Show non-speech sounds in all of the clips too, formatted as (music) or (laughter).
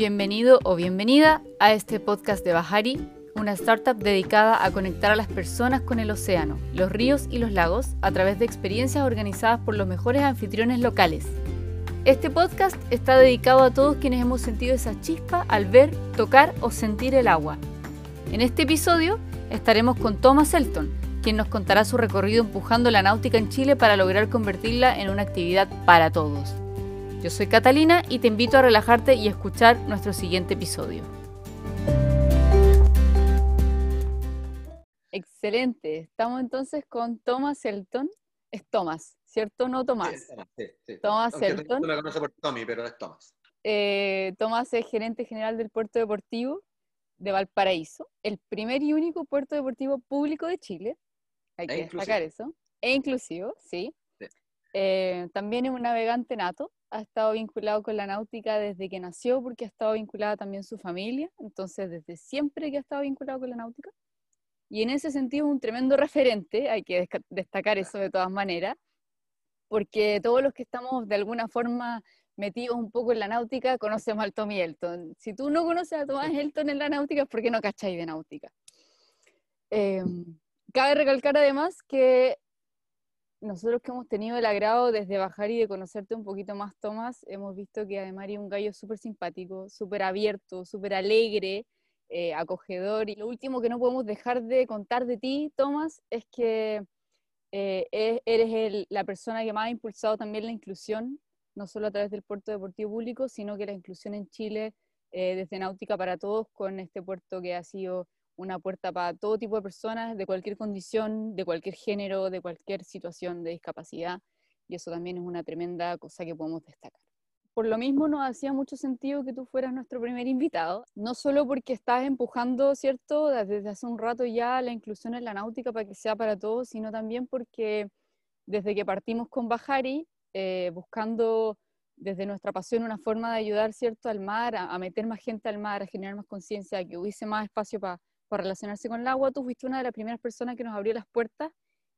Bienvenido o bienvenida a este podcast de Bahari, una startup dedicada a conectar a las personas con el océano, los ríos y los lagos a través de experiencias organizadas por los mejores anfitriones locales. Este podcast está dedicado a todos quienes hemos sentido esa chispa al ver, tocar o sentir el agua. En este episodio estaremos con Thomas Elton, quien nos contará su recorrido empujando la náutica en Chile para lograr convertirla en una actividad para todos. Yo soy Catalina y te invito a relajarte y escuchar nuestro siguiente episodio. Excelente, estamos entonces con Thomas Elton. Es Thomas, ¿cierto? No Tomás. Sí, sí, Thomas Aunque Elton. Conoce por Tommy, pero es Thomas. Eh, Tomás es gerente general del puerto deportivo de Valparaíso, el primer y único puerto deportivo público de Chile. Hay E que inclusivo. destacar eso. E inclusivo, sí. Sí. Eh, también es un navegante nato, ha estado vinculado con la náutica desde que nació porque ha estado vinculada también su familia, entonces desde siempre que ha estado vinculado con la náutica. Y en ese sentido es un tremendo referente, hay que destacar eso de todas maneras, porque todos los que estamos de alguna forma metidos un poco en la náutica conocemos al Tommy Elton. Si tú no conoces a Tomás Elton en la náutica es porque no cacháis de náutica. Eh, cabe recalcar además que nosotros que hemos tenido el agrado desde bajar y de conocerte un poquito más, Tomás, hemos visto que además eres un gallo súper simpático, súper abierto, súper alegre, eh, acogedor. Y lo último que no podemos dejar de contar de ti, Tomás, es que eh, eres el- la persona que más ha impulsado también la inclusión, no solo a través del puerto deportivo público, sino que la inclusión en Chile eh, desde Náutica para Todos, con este puerto que ha sido una puerta para todo tipo de personas, de cualquier condición, de cualquier género, de cualquier situación de discapacidad, y eso también es una tremenda cosa que podemos destacar. Por lo mismo nos hacía mucho sentido que tú fueras nuestro primer invitado, no solo porque estás empujando, ¿cierto?, desde hace un rato ya la inclusión en la náutica para que sea para todos, sino también porque desde que partimos con Bajari, eh, buscando desde nuestra pasión una forma de ayudar, ¿cierto?, al mar, a, a meter más gente al mar, a generar más conciencia, a que hubiese más espacio para relacionarse con el agua, tú fuiste una de las primeras personas que nos abrió las puertas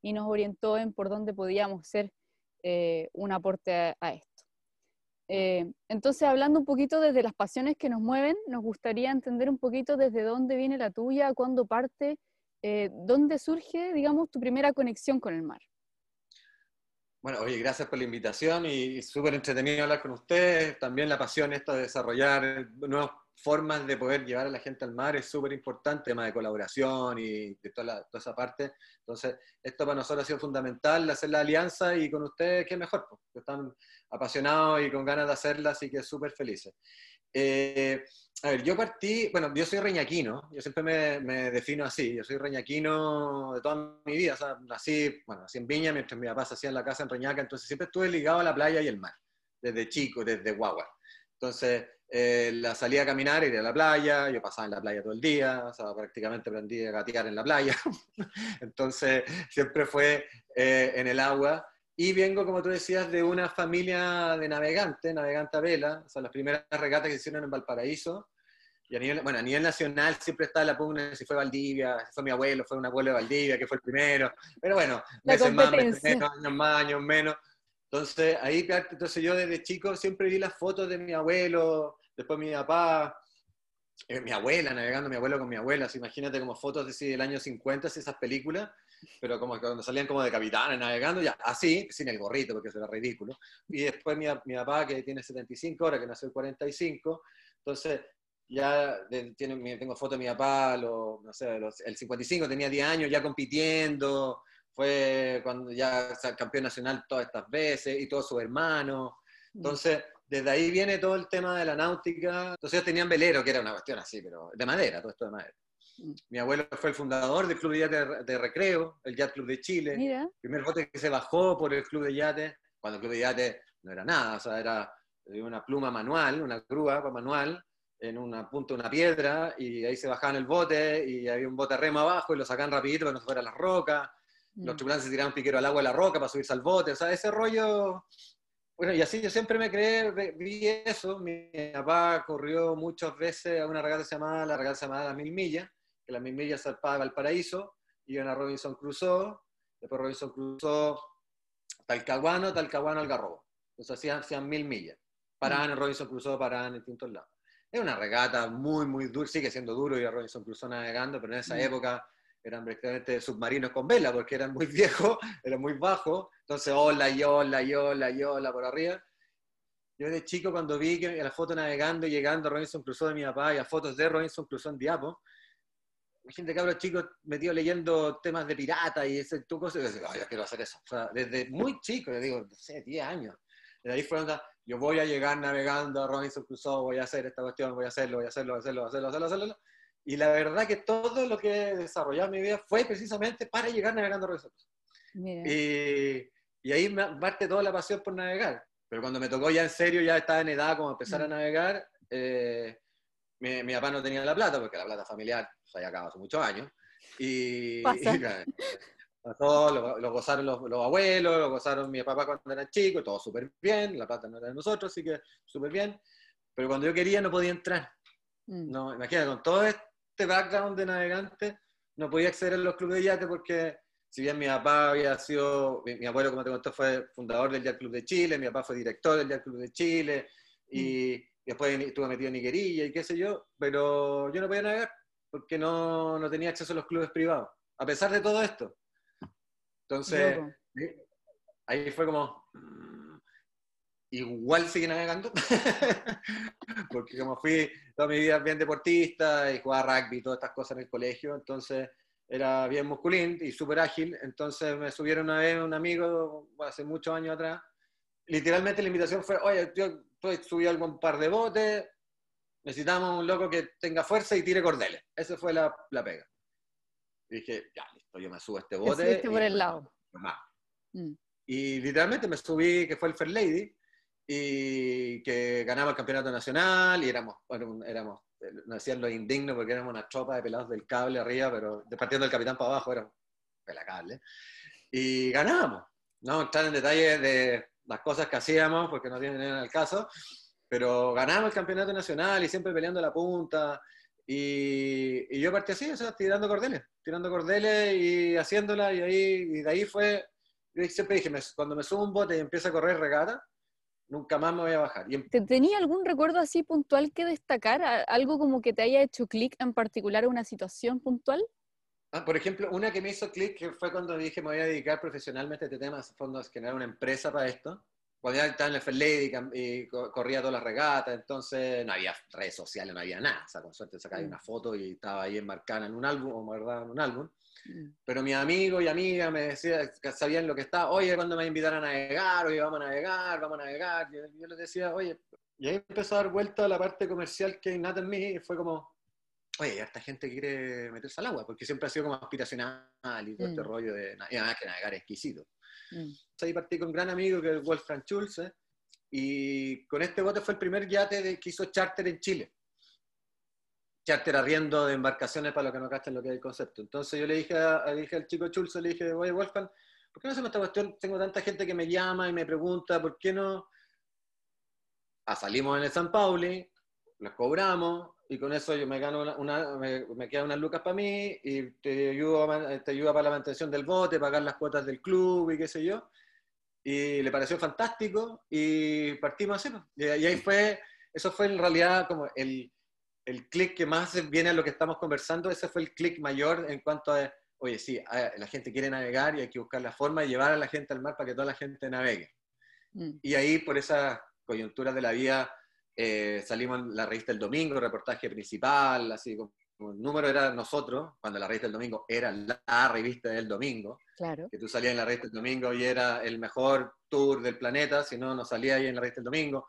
y nos orientó en por dónde podíamos ser eh, un aporte a, a esto. Eh, entonces, hablando un poquito desde las pasiones que nos mueven, nos gustaría entender un poquito desde dónde viene la tuya, cuándo parte, eh, dónde surge, digamos, tu primera conexión con el mar. Bueno, oye, gracias por la invitación y, y súper entretenido hablar con ustedes. También la pasión esta de desarrollar nuevas formas de poder llevar a la gente al mar es súper importante, tema de colaboración y de toda, la- toda esa parte. Entonces, esto para nosotros ha sido fundamental, hacer la alianza y con ustedes, qué mejor, pues, que están apasionados y con ganas de hacerla, así que súper felices. Eh, a ver, yo partí, bueno, yo soy reñaquino, yo siempre me, me defino así, yo soy reñaquino de toda mi vida, o sea, nací, bueno, nací en Viña mientras mi papá se hacía en la casa en Reñaca, entonces siempre estuve ligado a la playa y el mar, desde chico, desde guagua. Entonces, eh, la salía a caminar, ir a la playa, yo pasaba en la playa todo el día, o sea, prácticamente aprendí a gatear en la playa, (laughs) entonces siempre fue eh, en el agua. Y vengo, como tú decías, de una familia de navegantes, navegante a vela, o sea, las primeras regatas que hicieron en Valparaíso, y a nivel, bueno, a nivel nacional siempre está la pugna si fue Valdivia, si fue mi abuelo, fue un abuelo de Valdivia, que fue el primero, pero bueno, La meses más, meses menos, años más, años menos. Entonces, ahí, entonces yo desde chico siempre vi las fotos de mi abuelo, después mi papá, eh, mi abuela, navegando mi abuelo con mi abuela, así, imagínate como fotos de sí, del año 50, así, esas películas, pero como cuando salían como de capitanes navegando, ya, así, sin el gorrito, porque eso era ridículo. Y después mi, mi papá, que tiene 75 ahora, que nació el 45, entonces ya de- tiene, tengo fotos de mi papá, lo- no sé, los- el 55 tenía 10 años ya compitiendo, fue cuando ya o sea, campeón nacional todas estas veces, y todos sus hermanos. Entonces, desde ahí viene todo el tema de la náutica. Entonces ellos tenían velero, que era una cuestión así, pero de madera, todo esto de madera. Mi abuelo fue el fundador del Club de Yate de, Recreo, el Yacht Club de Chile. Mira, primer bote que se bajó por el Club de Yate, cuando el Club de Yate no era nada, o sea, era una pluma manual, una grúa manual, en una punta de una piedra, y ahí se bajaban el bote, y había un bote remo abajo, y lo sacaban rapidito para no se fuera a las rocas. Los Mm. tripulantes se tiraban piquero al agua de la roca para subirse al bote, o sea, ese rollo... Bueno, y así yo siempre me creé, vi eso. Mi papá corrió muchas veces a una regata llamaba, la regata se llamaba Las Mil Millas, que las Mil Millas zarpaba Valparaíso, iban a Robinson Crusoe, después Robinson Crusoe, Talcahuano, Talcahuano, Algarrobo. Entonces hacían, hacían mil millas. Paraban en Robinson Crusoe, paraban en distintos lados. Era una regata muy, muy dura, sigue siendo duro ir a Robinson Crusoe navegando, pero en esa mm. época eran prácticamente submarinos con vela, porque eran muy viejos, eran muy bajos, entonces hola, y hola, y hola, y hola por arriba. Yo de chico cuando vi que la foto navegando y llegando a Robinson Crusoe de mi papá y a fotos de Robinson Crusoe en Diapo, gente cabros chicos metido leyendo temas de pirata y ese tipo cosas, y yo yo quiero hacer eso. O sea, desde muy chico, yo digo, no sé, 10 años. De ahí fue donde yo voy a llegar navegando a Robinson Crusoe, voy a hacer esta cuestión, voy a hacerlo, voy a hacerlo, voy a hacerlo, voy a hacerlo, voy a hacerlo, Y la verdad que todo lo que he desarrollado en mi vida fue precisamente para llegar navegando a Crusoe. Y, y ahí parte toda la pasión por navegar. Pero cuando me tocó ya en serio, ya estaba en edad como empezar a mm. navegar, eh, mi, mi, papá no tenía la plata, porque la plata familiar se había acabado hace muchos años. Y, (laughs) pasó, lo, gozaron los, abuelos, lo gozaron mi papá cuando eran chicos, todo súper bien, la plata no era de nosotros, así que súper bien. Pero cuando yo quería no podía entrar. Mm. No, imagínate, con todo este background de navegante, no podía acceder a los clubes de yate porque si bien mi papá había sido, mi, abuelo, como te conté, fue fundador del Yacht Club de Chile, mi papá fue director del Yacht Club de Chile, y mm. después estuve metido en Niguerilla y qué sé yo, pero yo no podía navegar porque no, no tenía acceso a los clubes privados, a pesar de todo esto. Entonces, ahí fue como, igual sigue navegando, (laughs) porque como fui toda mi vida bien deportista y jugaba rugby y todas estas cosas en el colegio, entonces era bien musculín y súper ágil, entonces me subieron una vez un amigo, hace muchos años atrás, literalmente la invitación fue, oye, yo subí algún par de botes, necesitamos un loco que tenga fuerza y tire cordeles. Esa fue la, la pega. Y dije, ya, listo, yo me subo a este bote. y, por el lado. Mm. Y literalmente me subí, que fue el Fair Lady, y que ganaba el campeonato nacional, y éramos, bueno, éramos no decían lo indigno porque éramos una tropa de pelados del cable arriba, pero partiendo del capitán para abajo era pelacable. Y ganábamos. No entrar en detalle de las cosas que hacíamos porque no tienen el caso, pero ganamos el campeonato nacional y siempre peleando la punta. Y, y yo partí así, o sea, tirando cordeles, tirando cordeles y haciéndola, y, ahí, y de ahí fue, yo siempre dije, cuando me subo un bote y empiezo a correr regata, nunca más me voy a bajar. Y... Em ¿Tenía algún recuerdo así puntual que destacar? ¿Algo como que te haya hecho clic en particular a una situación puntual? Ah, por ejemplo, una que me hizo clic fue cuando dije me voy a dedicar profesionalmente a este tema, a fondo, generar una empresa para esto. Cuando ya estaba en el Fair Lady y corría todas las regatas, entonces no había redes sociales, no había nada. O sea, con suerte sacaba mm. una foto y estaba ahí enmarcada en un álbum, o en un álbum. Mm. Pero mi amigo y amiga me decían, que sabían lo que estaba, oye, ¿cuándo me invitar a navegar? Oye, vamos a navegar, vamos a navegar. Yo, yo les decía, oye, y ahí empezó a dar vuelta a la parte comercial que nada en mí, y fue como, oye, esta gente quiere meterse al agua, porque siempre ha sido como aspiracional y todo este mm. rollo de, y además que navegar es exquisito. Mm. ahí partí con un gran amigo que es Wolfgang Schulze, y con este bote fue el primer yate de, que hizo charter en Chile charter arriendo de embarcaciones para los que no cachen lo que es el concepto. Entonces yo le dije, a, dije al chico Chulzo, le dije, oye Wolfgang, ¿por qué no hacemos esta cuestión? Tengo tanta gente que me llama y me pregunta, ¿por qué no? Ah, salimos en el San Pauli, los cobramos y con eso yo me gano una, me, me quedan unas lucas para mí y te ayuda, te ayuda para la mantención del bote, pagar las cuotas del club y qué sé yo. Y le pareció fantástico y partimos así. Y, y ahí fue, eso fue en realidad como el, el clic que más viene a lo que estamos conversando, ese fue el clic mayor en cuanto a, oye, sí, la gente quiere navegar y hay que buscar la forma de llevar a la gente al mar para que toda la gente navegue. Mm. Y ahí, por esa coyuntura de la vida, eh, salimos en la revista El Domingo, reportaje principal, así como el número era nosotros, cuando la revista del domingo era la revista del domingo, claro. que tú salías en la revista del domingo y era el mejor tour del planeta, si no, no salía ahí en la revista del domingo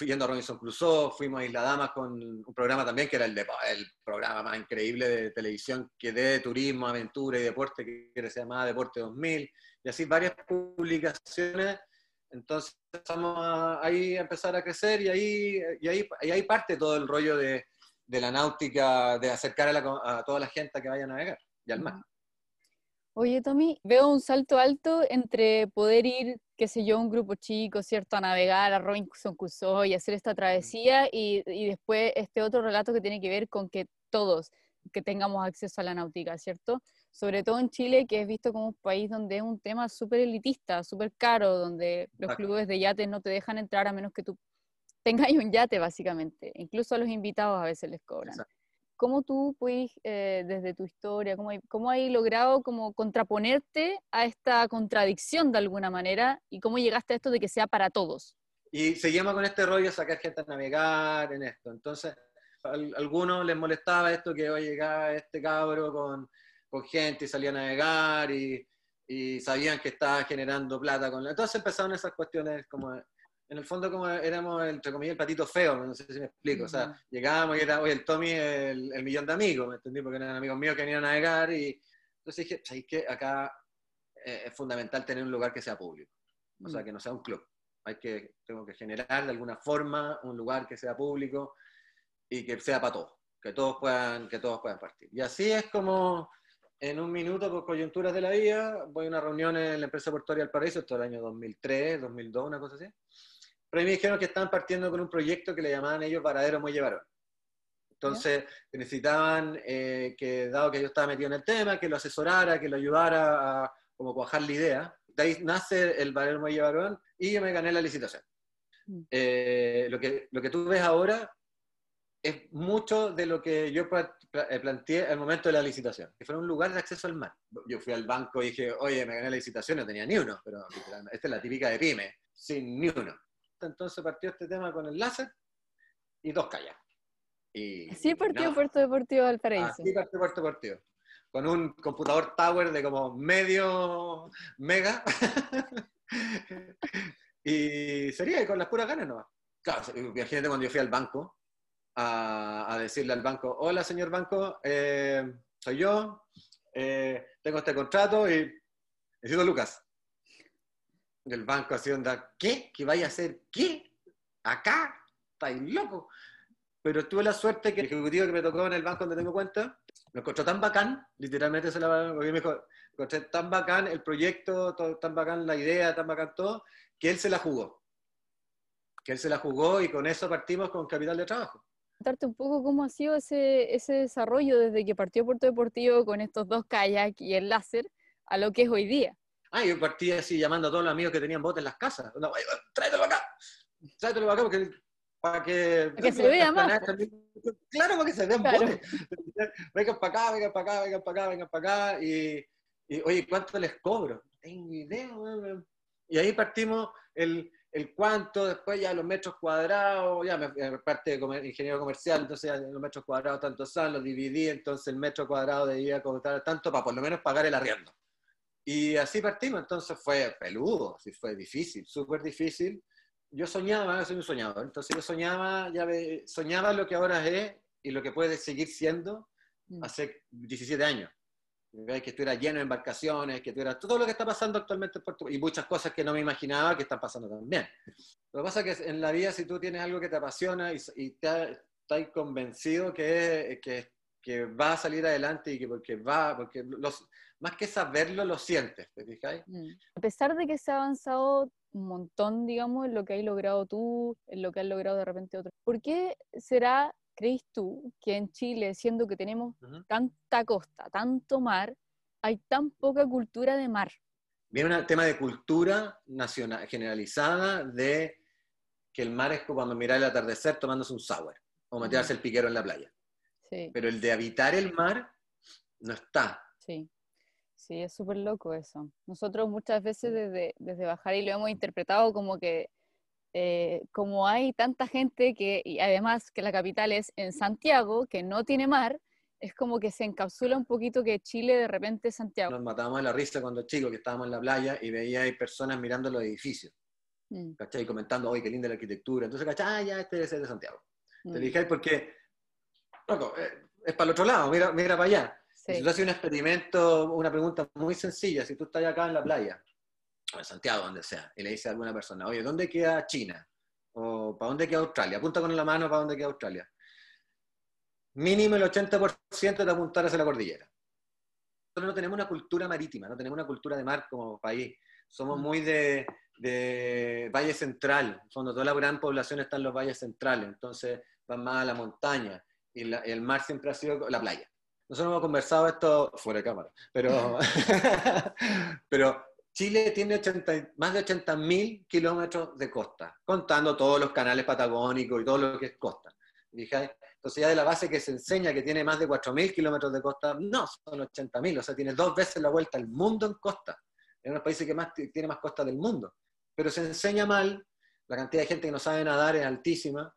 yendo a Robinson Crusoe, fuimos a Isla Damas con un programa también que era el, de, el programa más increíble de televisión que de turismo, aventura y deporte, que se llamaba Deporte 2000, y así varias publicaciones. Entonces empezamos ahí a empezar a crecer y ahí, y ahí, y ahí parte todo el rollo de, de la náutica, de acercar a, a, toda la gente a que vaya a navegar y al mar. Oye, Tommy, veo un salto alto entre poder ir, qué sé yo, un grupo chico, ¿cierto?, a navegar a Robinson Crusoe y hacer esta travesía, y, y, después este otro relato que tiene que ver con que todos, que tengamos acceso a la náutica, ¿cierto? Sobre todo en Chile, que es visto como un país donde es un tema súper elitista, súper caro, donde los clubes de yates no te dejan entrar a menos que tú tengáis (laughs) un yate básicamente. Incluso a los invitados a veces les cobran. ¿Cómo tú puedes, eh, desde tu historia, cómo, cómo has logrado como contraponerte a esta contradicción de alguna manera y cómo llegaste a esto de que sea para todos? Y seguimos con este rollo, sacar gente a navegar en esto. Entonces, a algunos les molestaba esto que hoy llegaba este cabro con, con gente y salía a navegar y, y, sabían que estaba generando plata con Entonces empezaron esas cuestiones como, en el fondo como éramos, entre comillas, el patito feo, no sé si me explico. O sea, llegábamos y era, oye, el Tommy, el, el millón de amigos, ¿me entendí? Porque eran amigos míos que venían a navegar y entonces dije, ¿sabes qué? Acá eh, es fundamental tener un lugar que sea público, o sea, mm. que no sea un club. Hay que, tengo que generar de alguna forma un lugar que sea público y que sea para todos, que todos puedan, que todos puedan partir. Y así es como en un minuto, por coyunturas de la vida, voy a una reunión en la empresa portuaria del Paraíso, esto es el año 2003, 2002, una cosa así. Pero me dijeron que estaban partiendo con un proyecto que le llamaban ellos Varadero Muelle Varón. Entonces necesitaban eh, que, dado que yo estaba metido en el tema, que lo asesorara, que lo ayudara a como cuajar la idea. De ahí nace el Varadero Muelle Varón y yo me gané la licitación. Mm. Eh, lo, que, lo que tú ves ahora es mucho de lo que yo eh, planteé al momento de la licitación, que fue un lugar de acceso al mar. Yo fui al banco y dije, oye, me gané la licitación, no tenía ni uno, pero esta es la típica de pyme, sin ni uno. Entonces partió este tema con el láser y dos calles. Y, sí partió Puerto Deportivo Valparaíso. Sí partió Puerto Deportivo. Con un computador tower de como medio mega. (laughs) y sería con las puras ganas no Claro, imagínate cuando yo fui al banco a, decirle al banco, hola señor banco, eh, soy yo, eh, tengo este contrato y necesito Lucas. El banco así onda, ¿qué? ¿Que vaya a hacer qué? ¿Acá? ¿Estáis loco? Pero tuve la suerte que el ejecutivo que me tocó en el banco donde tengo cuenta, me encontró tan bacán, literalmente se la porque me encontré tan bacán el proyecto, tan bacán la idea, tan bacán todo, que él se la jugó. Que él se la jugó y con eso partimos con capital de trabajo contarte un poco cómo ha sido ese, ese desarrollo desde que partió Puerto Deportivo con estos dos kayaks y el láser a lo que es hoy día. Ah, yo partí así llamando a todos los amigos que tenían botes en las casas. tráetelo acá, tráetelo acá porque, para que, para que se vea más. Claro, para que se vean botes. (laughs) Vengan para acá, vengan para acá, vengan para acá, vengan para acá. Y, y, oye, ¿cuánto les cobro? No tengo idea. Y ahí partimos el, el cuánto, después ya los metros cuadrados, ya me, parte de ingeniero comercial, entonces ya los metros cuadrados tantos son, los dividí, entonces el metro cuadrado debía costar tanto para por lo menos pagar el arriendo. Y así partimos, entonces fue peludo, sí fue difícil, súper difícil. Yo soñaba, soy un soñador, entonces yo soñaba, ya soñaba lo que ahora es y lo que puede seguir siendo mm. hace 17 años que estuviera lleno de embarcaciones, que estuviera todo lo que está pasando actualmente en Puerto y muchas cosas que no me imaginaba que están pasando también. Lo que pasa es que en la vida si tú tienes algo que te apasiona y, y te, estás convencido que, que, que, va a salir adelante y que porque va, porque los, más que saberlo, lo sientes, ¿te fijáis? Mm. A pesar de que se ha avanzado un montón, digamos, en lo que has logrado tú, en lo que han logrado de repente otros, ¿por qué será ¿crees tú que en Chile, siendo que tenemos tanta costa, tanto mar, hay tan poca cultura de mar? Viene un tema de cultura nacional, generalizada de que el mar es como cuando mirar el atardecer tomándose un sour o meterse el piquero en la playa. Sí. Pero el de habitar el mar no está. Sí, sí, es súper loco eso. Nosotros muchas veces desde, desde Bajar y lo hemos interpretado como que eh, como hay tanta gente que, y además que la capital es en Santiago, que no tiene mar, es como que se encapsula un poquito que Chile de repente es Santiago. Nos matábamos de la risa cuando chicos que estábamos en la playa y veía hay personas mirando los edificios, mm. ¿cachai? Y comentando, oye, qué linda la arquitectura. Entonces, ¿cachai? Ah, ya, este debe ser de Santiago. Te mm. dije, porque, loco, eh, es para el otro lado, mira, mira para allá. Si tú haces un experimento, una pregunta muy sencilla, si tú estás acá en la playa en Santiago, donde sea, y le dice a alguna persona, oye, ¿dónde queda China? ¿O para dónde queda Australia? Apunta con la mano para dónde queda Australia. Mínimo el 80% de apuntar hacia la cordillera. Nosotros no tenemos una cultura marítima, no tenemos una cultura de mar como país. Somos mm. muy de, de valle central, donde toda la gran población está en los valles centrales, entonces van más a la montaña, y el mar siempre ha sido la playa. Nosotros hemos conversado esto fuera de cámara, pero, (laughs) pero Chile tiene 80, más de 80.000 kilómetros de costa, contando todos los canales patagónicos y todo lo que es costa. Entonces ya de la base que se enseña que tiene más de 4.000 kilómetros de costa, no, son 80.000, o sea, tiene dos veces la vuelta al mundo en costa. Es uno de los países que más tiene más costa del mundo. Pero se enseña mal, la cantidad de gente que no sabe nadar es altísima,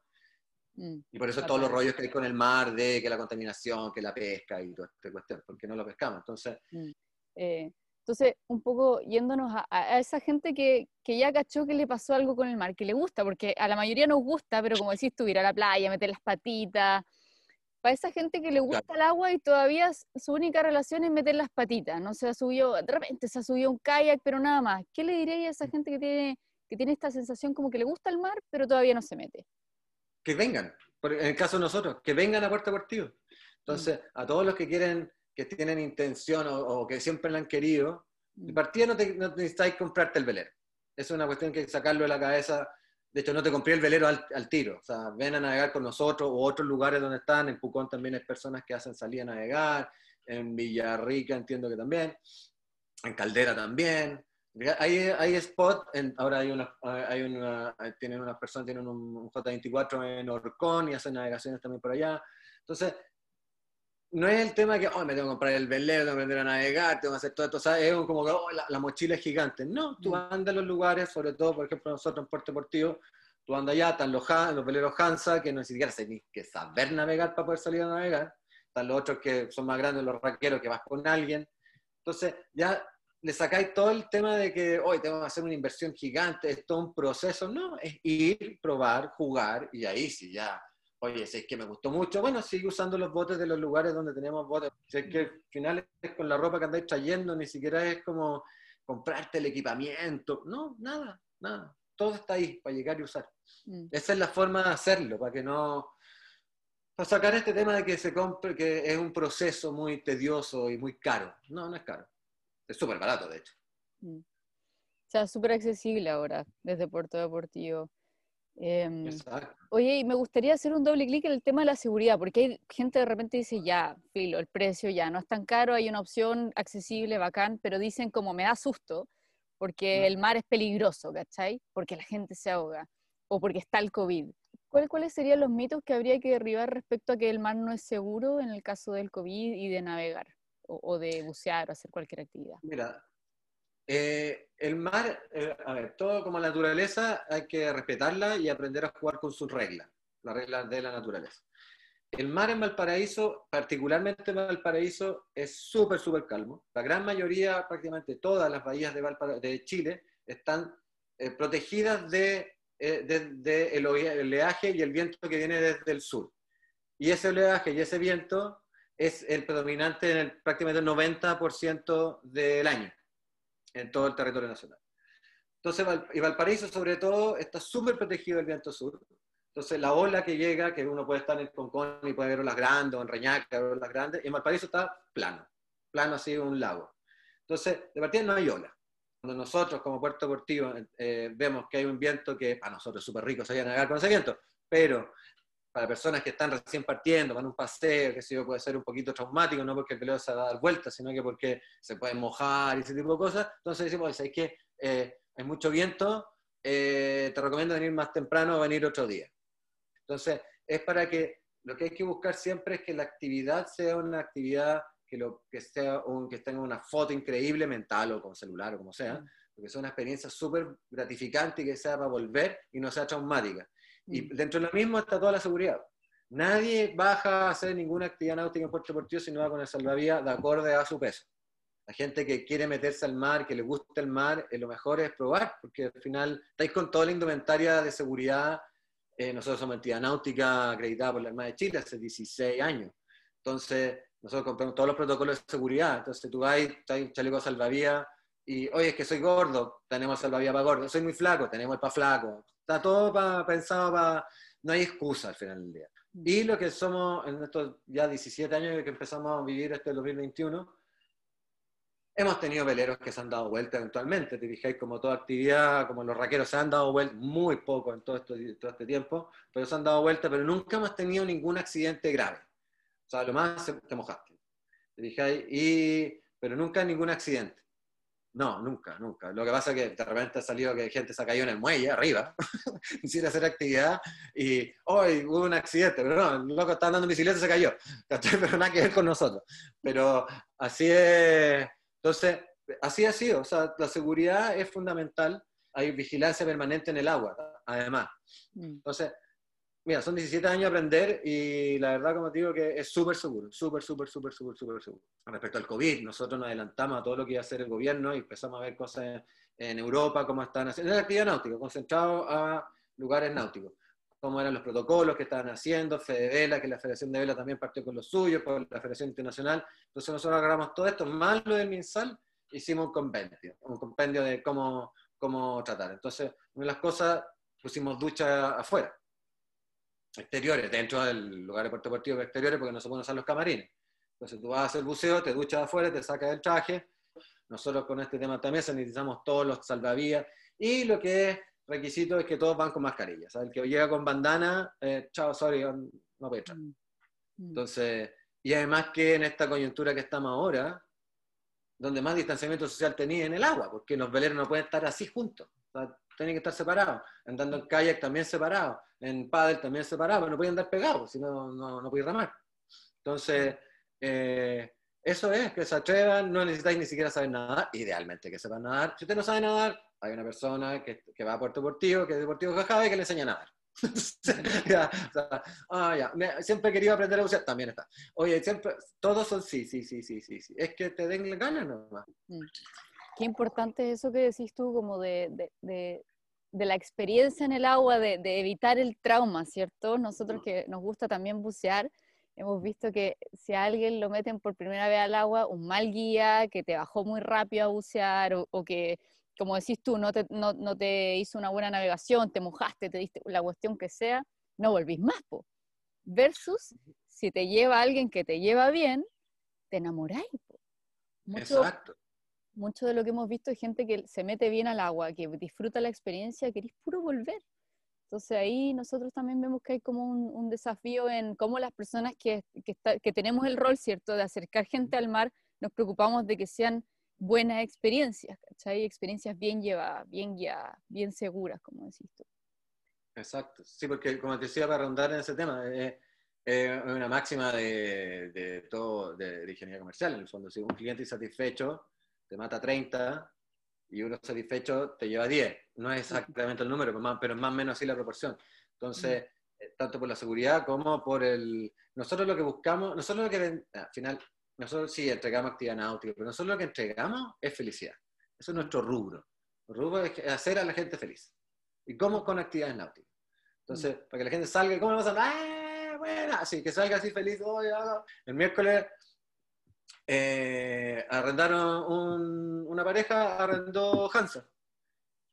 mm, y por eso todos los rollos que hay con el mar, de que la contaminación, que la pesca y todo este cuestión, porque no lo pescamos. Entonces, mm. eh, entonces, un poco yéndonos a, esa gente que, que, ya cachó que le pasó algo con el mar, que le gusta, porque a la mayoría nos gusta, pero como decís tú, ir a la playa, meter las patitas. Para esa gente que le gusta el agua y todavía su única relación es meter las patitas, no se ha subido, de repente se ha subido un kayak, pero nada más. ¿Qué le diría a esa gente que tiene, que tiene esta sensación como que le gusta el mar, pero todavía no se mete? Que vengan, en el caso de nosotros, que vengan a Puerto Deportivo. Entonces, mm. a todos los que quieren que tienen intención o, que siempre la han querido, de mm. partida no, te, no necesitáis comprarte el velero. Es una cuestión que sacarlo de la cabeza. De hecho, no te compré el velero al, tiro. O sea, ven a navegar con nosotros o otros lugares donde están. En Pucón también hay personas que hacen salir a navegar. En Villarrica entiendo que también. En Caldera también. Hay, hay spot, ahora hay una, hay una, tienen unas personas, tienen un, un J24 en Orcón y hacen navegaciones también por allá. Entonces, no es el tema que, oh, me tengo que comprar el velero, tengo que aprender a navegar, tengo que hacer todo esto, ¿sabes? Es como que, oh, la, mochila es gigante. No, tú mm. andas a los lugares, sobre todo, por ejemplo, nosotros en Puerto Deportivo, tú andas allá, están los, los veleros Hansa, que no ni siquiera ni que saber navegar para poder salir a navegar. Están los otros que son más grandes, los raqueros, que vas con alguien. Entonces, ya le sacáis todo el tema de que hoy tengo que hacer una inversión gigante, es todo un proceso. No, es ir, probar, jugar, y ahí sí, ya oye, si es que me gustó mucho, bueno, sigue usando los botes de los lugares donde tenemos botes. Si es que al final es con la ropa que andáis trayendo, ni siquiera es como comprarte el equipamiento. No, nada, nada. Todo está ahí para llegar y usar. Mm. Esa es la forma de hacerlo, para que no... Para sacar este tema de que se compre, que es un proceso muy tedioso y muy caro. No, no es caro. Es súper barato, de hecho. Mm. O sea, súper accesible ahora, desde Puerto Deportivo. Em, oye, y me gustaría hacer un doble clic en el tema de la seguridad, porque hay gente de repente dice, ya, filo, el precio ya no es tan caro, hay una opción accesible, bacán, pero dicen como me da susto, porque el mar es peligroso, ¿cachai? Porque la gente se ahoga, o porque está el COVID. ¿Cuáles serían los mitos que habría que derribar respecto a que el mar no es seguro en el caso del COVID y de navegar, o, de bucear o hacer cualquier actividad? Mira, eh, el mar, eh, a ver, todo como la naturaleza hay que respetarla y aprender a jugar con sus reglas, las reglas de la naturaleza. El mar en Valparaíso, particularmente en Valparaíso, es súper, súper calmo. La gran mayoría, prácticamente todas las bahías de, de Chile están eh, protegidas de, de, el oleaje y el viento que viene desde el sur. Y ese oleaje y ese viento es el predominante en prácticamente el 90% del año en todo el territorio nacional. Entonces, y Valparaíso sobre todo está súper protegido del viento sur. Entonces, la ola que llega, que uno puede estar en Concón y puede ver olas grandes o en Reñaca, ver olas grandes, y en Valparaíso está plano, plano así un lago. Entonces, de partida no hay ola. Cuando nosotros como puerto deportivo eh, vemos que hay un viento que para nosotros es súper rico salir a navegar con ese viento, pero para personas que están recién partiendo, van a un paseo, que sé yo, puede ser un poquito traumático, no porque el velero se va a dar vuelta, sino que porque se pueden mojar y ese tipo de cosas. Entonces decimos, es que eh, hay mucho viento, eh, te recomiendo venir más temprano o venir otro día. Entonces, es para que lo que hay que buscar siempre es que la actividad sea una actividad que, lo, que, sea un, que tenga una foto increíble mental o con celular o como sea, porque sea una experiencia súper gratificante y que sea para volver y no sea traumática. Y mm. dentro de lo mismo está toda la seguridad. Nadie baja a hacer ninguna actividad náutica en Puerto Deportivo si no va con el salvavidas de acorde a su peso. La gente que quiere meterse al mar, que le gusta el mar, eh, lo mejor es probar, porque al final estáis con toda la indumentaria de seguridad. Eh, nosotros somos entidad náutica acreditada por la Armada de Chile hace 16 años. Entonces, nosotros compramos todos los protocolos de seguridad. Entonces, tú vas, traes un chaleco salvavidas y, oye, es que soy gordo, tenemos salvavidas para gordo. Soy muy flaco, tenemos el para flaco. Está todo pensado para... No hay excusa al final del día. Y lo que somos en estos ya 17 años que empezamos a vivir este 2021, hemos tenido veleros que se han dado vuelta eventualmente. Te fijáis, como toda actividad, como los raqueros se han dado vuelta muy poco en todo, esto, todo este tiempo, pero se han dado vuelta, pero nunca hemos tenido ningún accidente grave. O sea, lo más te mojaste. Te fijáis, y, pero nunca ningún accidente. No, nunca, nunca. Lo que pasa es que de repente ha salido que gente se ha caído en el muelle arriba, (laughs) quisiera hacer actividad y hoy hubo un accidente, pero no, el loco estaba andando en bicicleta y se cayó. (laughs) Pero nada que ver con nosotros. Pero así es. Entonces, así ha sido. O sea, la seguridad es fundamental. Hay vigilancia permanente en el agua, además. Mm. Entonces, mira, son 17 años de aprender y la verdad, como te digo, que es súper seguro, súper, súper, súper, súper, súper seguro. Respecto al COVID, nosotros nos adelantamos a todo lo que iba a hacer el gobierno y empezamos a ver cosas en Europa, cómo están haciendo, en la actividad náutica, concentrado a lugares náuticos, cómo eran los protocolos que estaban haciendo, Fede Vela, que la Federación de Vela también partió con los suyos, por la Federación Internacional. Entonces nosotros agarramos todo esto, más lo del MinSal, hicimos un compendio, un compendio de cómo, cómo tratar. Entonces, una de las cosas, pusimos ducha afuera exteriores, dentro del lugar de puerto deportivo exteriores, porque no se pueden usar los camarines. Entonces tú vas a hacer buceo, te duchas afuera, te sacas el traje. Nosotros con este tema también necesitamos todos los salvavidas. Y lo que es requisito es que todos van con mascarilla. el que llega con bandana, eh, chao, sorry, no puede entrar. Mm. Entonces, y además que en esta coyuntura que estamos ahora, donde más distanciamiento social tenía en el agua, porque los veleros no pueden estar así juntos tienen que estar separados. Andando en kayak también separados. En paddle también separados. No pueden andar pegados, si no, no, no pueden ramar. Entonces, eh, eso es, que se atrevan, no necesitáis ni siquiera saber nadar, idealmente que sepan nadar. Si usted no sabe nadar, hay una persona que, que va a Puerto Deportivo, que es Deportivo Cajaba y que le enseña a nadar. (laughs) ya, ah, ya. siempre he querido aprender a bucear, también está. Oye, siempre, todos son sí, sí, sí, sí, sí, sí. Es que te den ganas nomás. Mm. Qué importante eso que decís tú, como de, de, la experiencia en el agua, de, evitar el trauma, ¿cierto? Nosotros que nos gusta también bucear, hemos visto que si a alguien lo meten por primera vez al agua, un mal guía, que te bajó muy rápido a bucear, o, que, como decís tú, no te, no, no te, hizo una buena navegación, te mojaste, te diste la cuestión que sea, no volvís más, po. Versus si te lleva alguien que te lleva bien, te enamoráis. Po. Exacto mucho de lo que hemos visto es gente que se mete bien al agua, que disfruta la experiencia, queréis puro volver. Entonces ahí nosotros también vemos que hay como un, desafío en cómo las personas que, que, tenemos el rol, ¿cierto?, de acercar gente al mar, nos preocupamos de que sean buenas experiencias, ¿cachai? Experiencias bien llevadas, bien guiadas, bien seguras, como decís tú. Exacto, sí, porque como te decía, para rondar en ese tema, es una máxima de, de todo, de, de, ingeniería comercial, en el fondo, si un cliente insatisfecho te mata 30 y uno satisfecho te lleva 10. No es exactamente el número, pero, es más o menos así la proporción. Entonces, eh, tanto por la seguridad como por el... Nosotros lo que buscamos, nosotros lo que al final, nosotros sí entregamos actividad náutica, pero nosotros lo que entregamos es felicidad. Eso es nuestro rubro. El rubro es hacer a la gente feliz. ¿Y cómo? Con actividades náuticas. Entonces, para que la gente salga, ¿cómo le pasa? ¡Ah, bueno! Así, que salga así feliz. el miércoles eh, arrendaron una pareja, arrendó Hansa,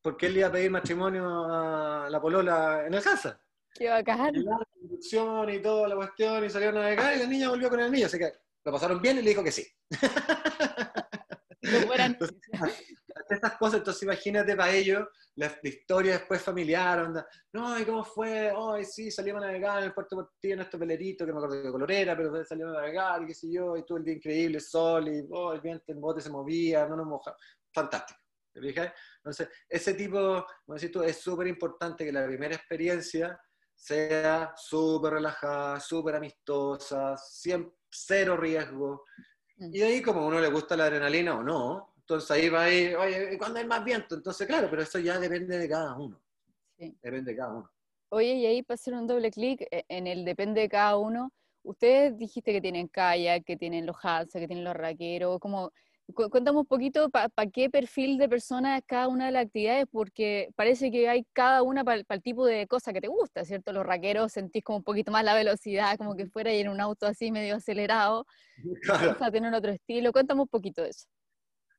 porque él iba a pedir matrimonio a la polola en el Hansa. Qué bacán. Y la instrucción y toda la cuestión, y salieron a navegar, y la niña volvió con el niño, así que lo pasaron bien y le dijo que sí. (laughs) estas cosas, entonces imagínate para ellos la, historia después familiar, onda, no, ¿y cómo fue? Ay, sí, salimos a navegar en el puerto Portillo en este pelerito, que me acuerdo de color era, pero salimos a navegar, y qué sé yo, y todo el día increíble, sol, y oh, el viento, el bote se movía, no nos mojaba, fantástico. ¿Te fijas? Entonces, ese tipo, como decís tú, es súper importante que la primera experiencia sea súper relajada, súper amistosa, cero riesgo. Mm. Y de ahí, como a uno le gusta la adrenalina o no, entonces ahí va a ir, oye, ¿cuándo hay más viento? Entonces, claro, pero eso ya depende de cada uno. Sí. Depende de cada uno. Oye, y ahí para hacer un doble clic eh, en el depende de cada uno, ustedes dijiste que tienen kayak, que tienen los Hansa, que tienen los raqueros, como cuéntame un poquito para qué perfil de personas es cada una de las actividades, porque parece que hay cada una para el tipo de cosa que te gusta, ¿cierto? Los raqueros sentís como un poquito más la velocidad, como que fuera y en un auto así medio acelerado, (laughs) claro. a tener otro estilo. Cuéntame un poquito de eso.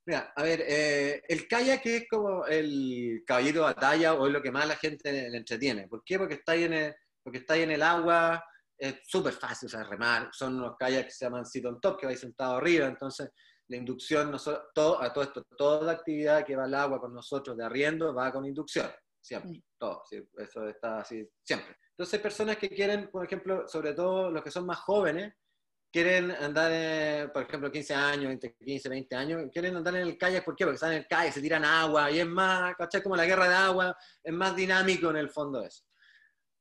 Mira, a ver, eh, el kayak es como el caballito de batalla o es lo que más la gente le entretiene. ¿Por qué? Porque está ahí en el, porque está ahí en el agua, es súper fácil, o sea, remar. Son unos kayaks que se llaman sit on top, que vais sentado arriba. Entonces, la inducción, todo, a todo esto, toda actividad que va al agua con nosotros de arriendo va con inducción. Siempre, todo. eso está así, siempre. Entonces, hay personas que quieren, por ejemplo, sobre todo los que son más jóvenes, quieren andar, eh, por ejemplo, 15 años, 15, 20 años, quieren andar en el kayak, ¿por qué? Porque están en el kayak, se tiran agua, y es más, ¿cachai? Como la guerra de agua, es más dinámico en el fondo eso.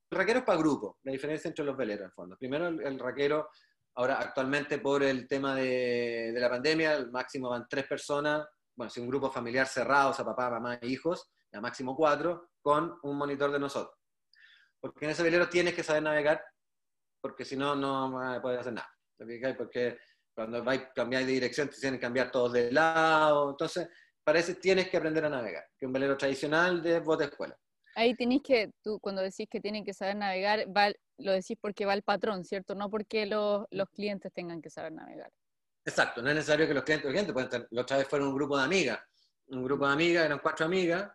El raquero es para grupo, la diferencia entre los veleros, en el fondo. Primero, el, raquero, ahora actualmente por el tema de, la pandemia, el máximo van tres personas, bueno, si un grupo familiar cerrado, o sea, papá, mamá e hijos, ya máximo cuatro, con un monitor de nosotros. Porque en ese velero tienes que saber navegar, porque si no, no puedes hacer nada. Porque cuando vais a cambiar de dirección, te tienen que cambiar todos de lado. Entonces, parece tienes que aprender a navegar, que un velero tradicional de bote escuela. Ahí tenéis que, tú cuando decís que tienen que saber navegar, va, lo decís porque va el patrón, ¿cierto? No porque los, los clientes tengan que saber navegar. Exacto, no es necesario que los clientes, los clientes pueden la otra vez fueron un grupo de amigas, un grupo de amigas, eran cuatro amigas,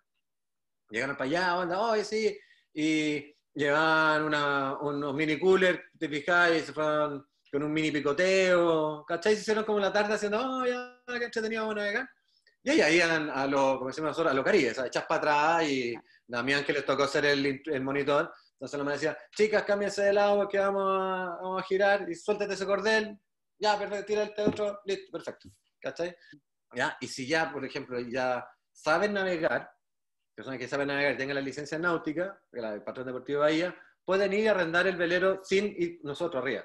llegaron para allá, onda, oye, sí, y llevaban una, unos mini coolers, te fijáis, se fueron con un mini picoteo, ¿cachai? Se hicieron como la tarde haciendo, oh, ya, qué entretenido vamos a navegar. Y ahí iban a lo, como decimos nosotros, a los caribes, echas para atrás y Damián que les tocó hacer el, el monitor, entonces me decía, chicas, cámbiense de lado que vamos a, vamos a girar y suéltate ese cordel, ya, perfecto, tira el otro, listo, perfecto, ¿cachai? ¿Ya? Y si ya, por ejemplo, ya saben navegar, personas que saben navegar y tengan la licencia náutica, el patrón deportivo de Bahía, pueden ir a arrendar el velero sin ir nosotros arriba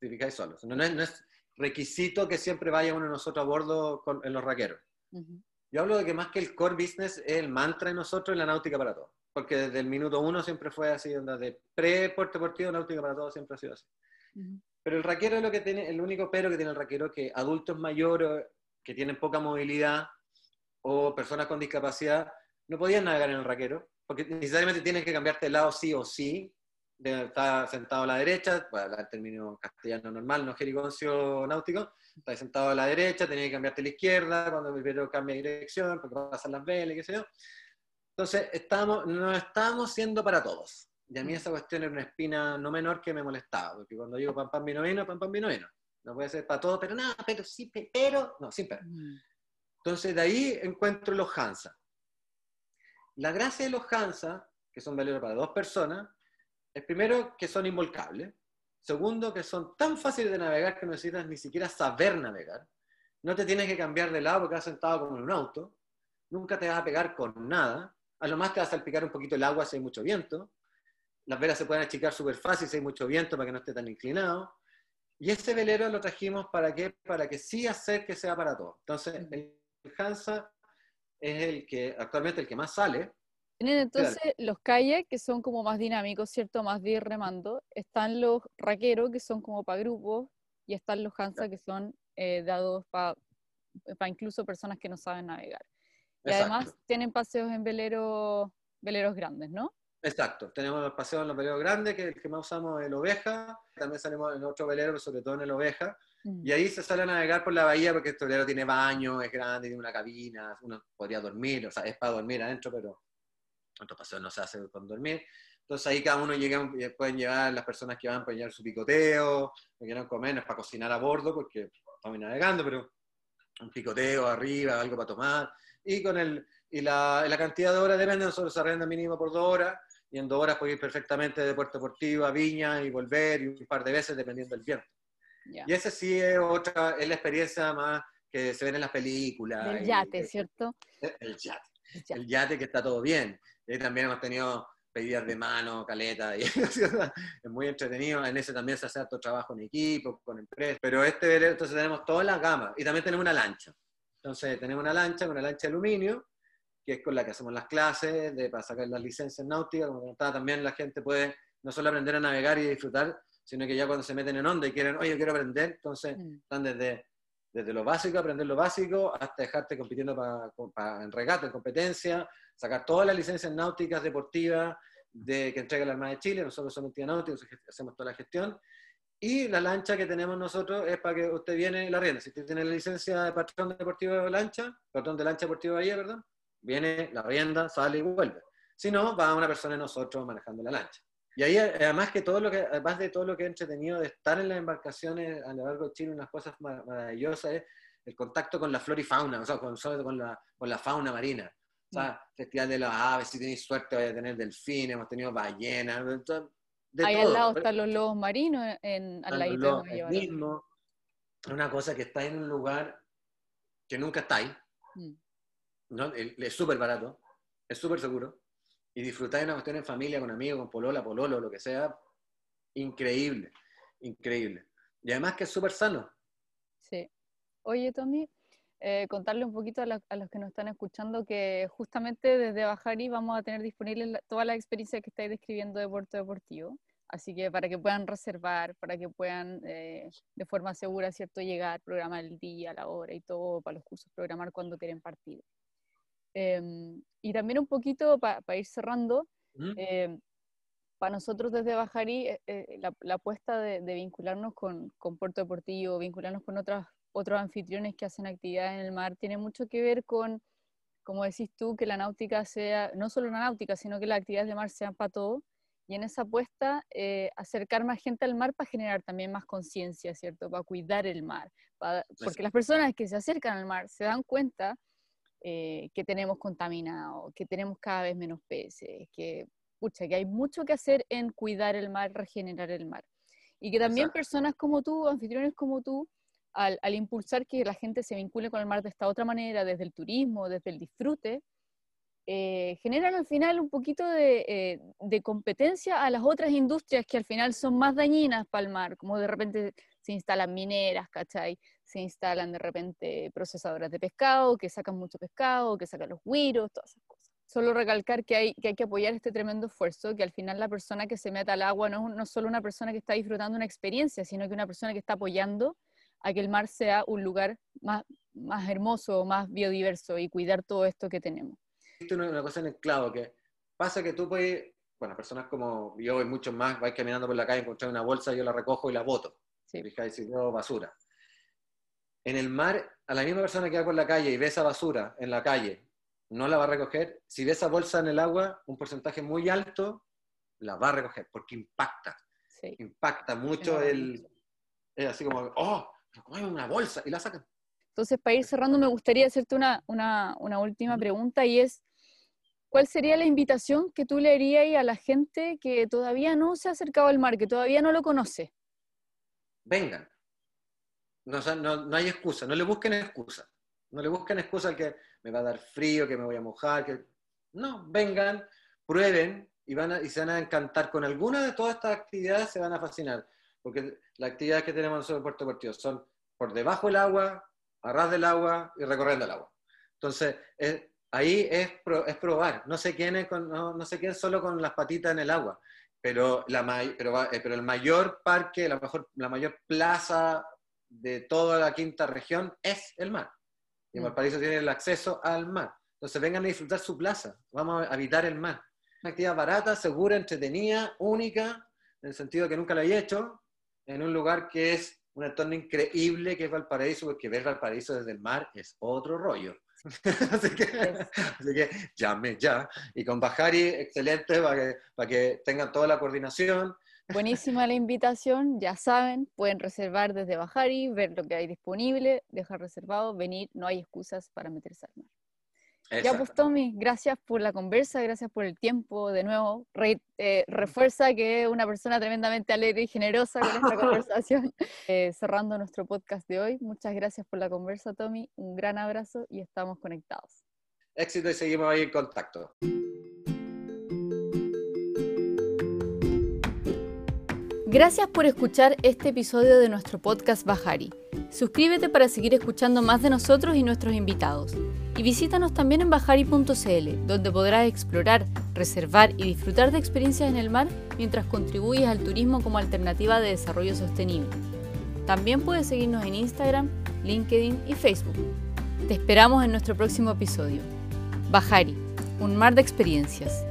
fijáis solos. No, es, no, es, requisito que siempre vaya uno de nosotros a bordo con, en los raqueros. Yo hablo de que más que el core business es el mantra de nosotros en la náutica para todos. Porque desde el minuto uno siempre fue así, de pre-puerto deportivo, náutica para todos siempre ha sido así. Pero el raquero es lo que tiene, el único pero que tiene el raquero que adultos mayores que tienen poca movilidad o personas con discapacidad no podían navegar en el raquero, porque necesariamente tienes que cambiarte de lado sí o sí, está sentado a la derecha, bueno, el término castellano normal, no jerigoncio náutico, está sentado a la derecha, tenía que cambiarte a la izquierda cuando el velero cambia de dirección, porque pasan las velas, qué sé yo. Entonces, estamos, no estamos siendo para todos. Y a mí esa cuestión era una espina no menor que me molestaba, porque cuando digo pam pam vino vino, pam pam vino vino. No puede ser para todos, pero nada, pero sí, pero, no, sin pero. Mm. Entonces, de ahí encuentro los Hansa. La gracia de los Hansa, que son veleros para dos personas, es primero que son involcables, segundo que son tan fáciles de navegar que no necesitas ni siquiera saber navegar, no te tienes que cambiar de lado porque has sentado como en un auto, nunca te vas a pegar con nada, a lo más te vas a salpicar un poquito el agua si hay mucho viento, las velas se pueden achicar súper fácil si hay mucho viento para que no esté tan inclinado, y ese velero lo trajimos para qué? Para que sí hacer que sea para todo. Entonces, el Hansa es el que actualmente el que más sale, tienen entonces los calles que son como más dinámicos, ¿cierto? Más de ir remando. Están los raqueros que son como para grupos y están los Hansa que son eh, dados para incluso personas que no saben navegar. Y además tienen paseos en veleros, veleros grandes, ¿no? Exacto, tenemos los paseos en los veleros grandes, que el que más usamos es el Oveja, también salimos en otro velero, pero sobre todo en el Oveja, mm. y ahí se sale a navegar por la bahía porque este velero tiene baño, es grande, tiene una cabina, uno podría dormir, o sea, es para dormir adentro, pero otro paseo no se hace con dormir. Entonces ahí cada uno llega, pueden llevar, las personas que van pueden llevar su picoteo, que quieran comer, no es para cocinar a bordo porque estamos navegando, pero un picoteo arriba, algo para tomar. Y, con el, y la, la cantidad de horas depende, nosotros se arrenda mínimo por dos horas, y en dos horas puede ir perfectamente de Puerto Deportivo a Viña y volver y un par de veces dependiendo del viento. Y esa sí es otra, es la experiencia más que se ven en las películas. El yate, ¿cierto? El yate. El yate que está todo bien. Y también hemos tenido pedidas de mano, caleta, y (laughs) es muy entretenido. En ese también se hace harto trabajo en equipo, con empresas. Pero este entonces tenemos todas las gamas y también tenemos una lancha. Entonces tenemos una lancha, una lancha de aluminio, que es con la que hacemos las clases de, para sacar las licencias náuticas. Como contaba, también la gente puede no solo aprender a navegar y disfrutar, sino que ya cuando se meten en onda y quieren, oye, quiero aprender, entonces mm. están desde, desde lo básico, aprender lo básico, hasta dejarte compitiendo para, en regata, en competencia, sacar todas las licencias náuticas deportivas de, que entrega la Armada de Chile, nosotros somos entidad náutica, hacemos toda la gestión, y la lancha que tenemos nosotros es para que usted viene la rienda. Si usted tiene la licencia de patrón deportivo de lancha, patrón de lancha deportiva Bahía, perdón, viene la rienda, sale y vuelve. Si no, va una persona de nosotros manejando la lancha. Y ahí, además que todo lo que, además de todo lo que es entretenido de estar en las embarcaciones a lo largo de Chile, unas cosas maravillosas es el contacto con la flora y fauna, o sea, con, con, la, con la fauna marina. O sea, Festival de las Aves, si tenéis suerte vais a tener delfines, hemos tenido ballenas, de Ahí al lado están los lobos marinos, en, al lado mismo. una cosa que está en un lugar que nunca está ahí. Mm. ¿no? Es súper barato, es súper seguro. Y disfrutar de una cuestión en familia, con amigos, con polola, pololo, lo que sea, increíble, increíble. Y además que es súper sano. Sí. Oye, Tommy, eh, contarle un poquito a, los que nos están escuchando que justamente desde Bajari vamos a tener disponible toda la experiencia que estáis describiendo de Puerto Deportivo. Así que para que puedan reservar, para que puedan eh, de forma segura, ¿cierto?, llegar, programar el día, la hora y todo, para los cursos, programar cuando quieren partir. Em, y también un poquito para ir cerrando, em, para nosotros desde Bajarí, eh, eh, la, apuesta de, vincularnos con, con, Puerto Deportivo, vincularnos con otros, otros anfitriones que hacen actividad en el mar, tiene mucho que ver con, como decís tú, que la náutica sea, no solo la náutica, sino que las actividades de mar sean para todo y en esa apuesta eh, acercar más gente al mar para generar también más conciencia, ¿cierto? Para cuidar el mar. porque las personas que se acercan al mar se dan cuenta eh, que tenemos contaminado, que tenemos cada vez menos peces, que, pucha, que hay mucho que hacer en cuidar el mar, regenerar el mar. Y que también personas como tú, anfitriones como tú, al, al impulsar que la gente se vincule con el mar de esta otra manera, desde el turismo, desde el disfrute, eh, generan al final un poquito eh, de, competencia a las otras industrias que al final son más dañinas para el mar, como de repente se instalan mineras, ¿cachai? Se instalan de repente procesadoras de pescado, que sacan mucho pescado, que sacan los guiros, todas esas cosas. Solo recalcar que hay, que hay que apoyar este tremendo esfuerzo, que al final la persona que se meta al agua no, no es solo una persona que está disfrutando una experiencia, sino que una persona que está apoyando a que el mar sea un lugar más, más hermoso, más biodiverso y cuidar todo esto que tenemos una, cosa en el clavo, que pasa que tú puedes, bueno, personas como yo y muchos más, vais caminando por la calle, encontrar una bolsa, yo la recojo y la boto. Sí. Fijáis, si yo basura. En el mar, a la misma persona que va por la calle y ve esa basura en la calle, no la va a recoger. Si ve esa bolsa en el agua, un porcentaje muy alto la va a recoger, porque impacta. Impacta mucho el... Es así como, oh, hay una bolsa, y la sacan. Entonces, para ir cerrando, me gustaría hacerte una, una, una última pregunta y es, ¿cuál sería la invitación que tú le harías a la gente que todavía no se ha acercado al mar, que todavía no lo conoce? Vengan. No, hay excusa, no le busquen excusa. No le busquen excusa que me va a dar frío, que me voy a mojar. Que... No, vengan, prueben y, van y se van a encantar con alguna de todas estas actividades, se van a fascinar. Porque las actividades que tenemos nosotros en Puerto Partido son por debajo del agua, a ras del agua y recorriendo el agua. Entonces, ahí es, es probar. No quién es no, sé quién solo con las patitas en el agua, pero, la, pero, eh, pero el mayor parque, la, mejor, la mayor plaza de toda la quinta región es el mar. Y mm. Valparaíso tiene el acceso al mar. Entonces vengan a disfrutar su plaza, vamos a habitar el mar. Una actividad barata, segura, entretenida, única, en el sentido de que nunca la he hecho, en un lugar que es un entorno increíble que es Valparaíso, porque ver Valparaíso desde el mar es otro rollo. (laughs) así, que, llame ya. Y con Bajari, excelente para que, para que tengan toda la coordinación. Buenísima la invitación, ya saben, pueden reservar desde Bajari, ver lo que hay disponible, dejar reservado, venir, no hay excusas para meterse al mar. Ya pues Tommy, gracias por la conversa, gracias por el tiempo de nuevo. Eh, refuerza que es una persona tremendamente alegre y generosa con esta (laughs) conversación. Eh, cerrando nuestro podcast de hoy, muchas gracias por la conversa Tommy, un gran abrazo y estamos conectados. Éxito y seguimos ahí en contacto. Gracias por escuchar este episodio de nuestro podcast Bajari. Suscríbete para seguir escuchando más de nosotros y nuestros invitados. Y visítanos también en bajari.cl, donde podrás explorar, reservar y disfrutar de experiencias en el mar mientras contribuyes al turismo como alternativa de desarrollo sostenible. También puedes seguirnos en Instagram, LinkedIn y Facebook. Te esperamos en nuestro próximo episodio. Bajari, un mar de experiencias.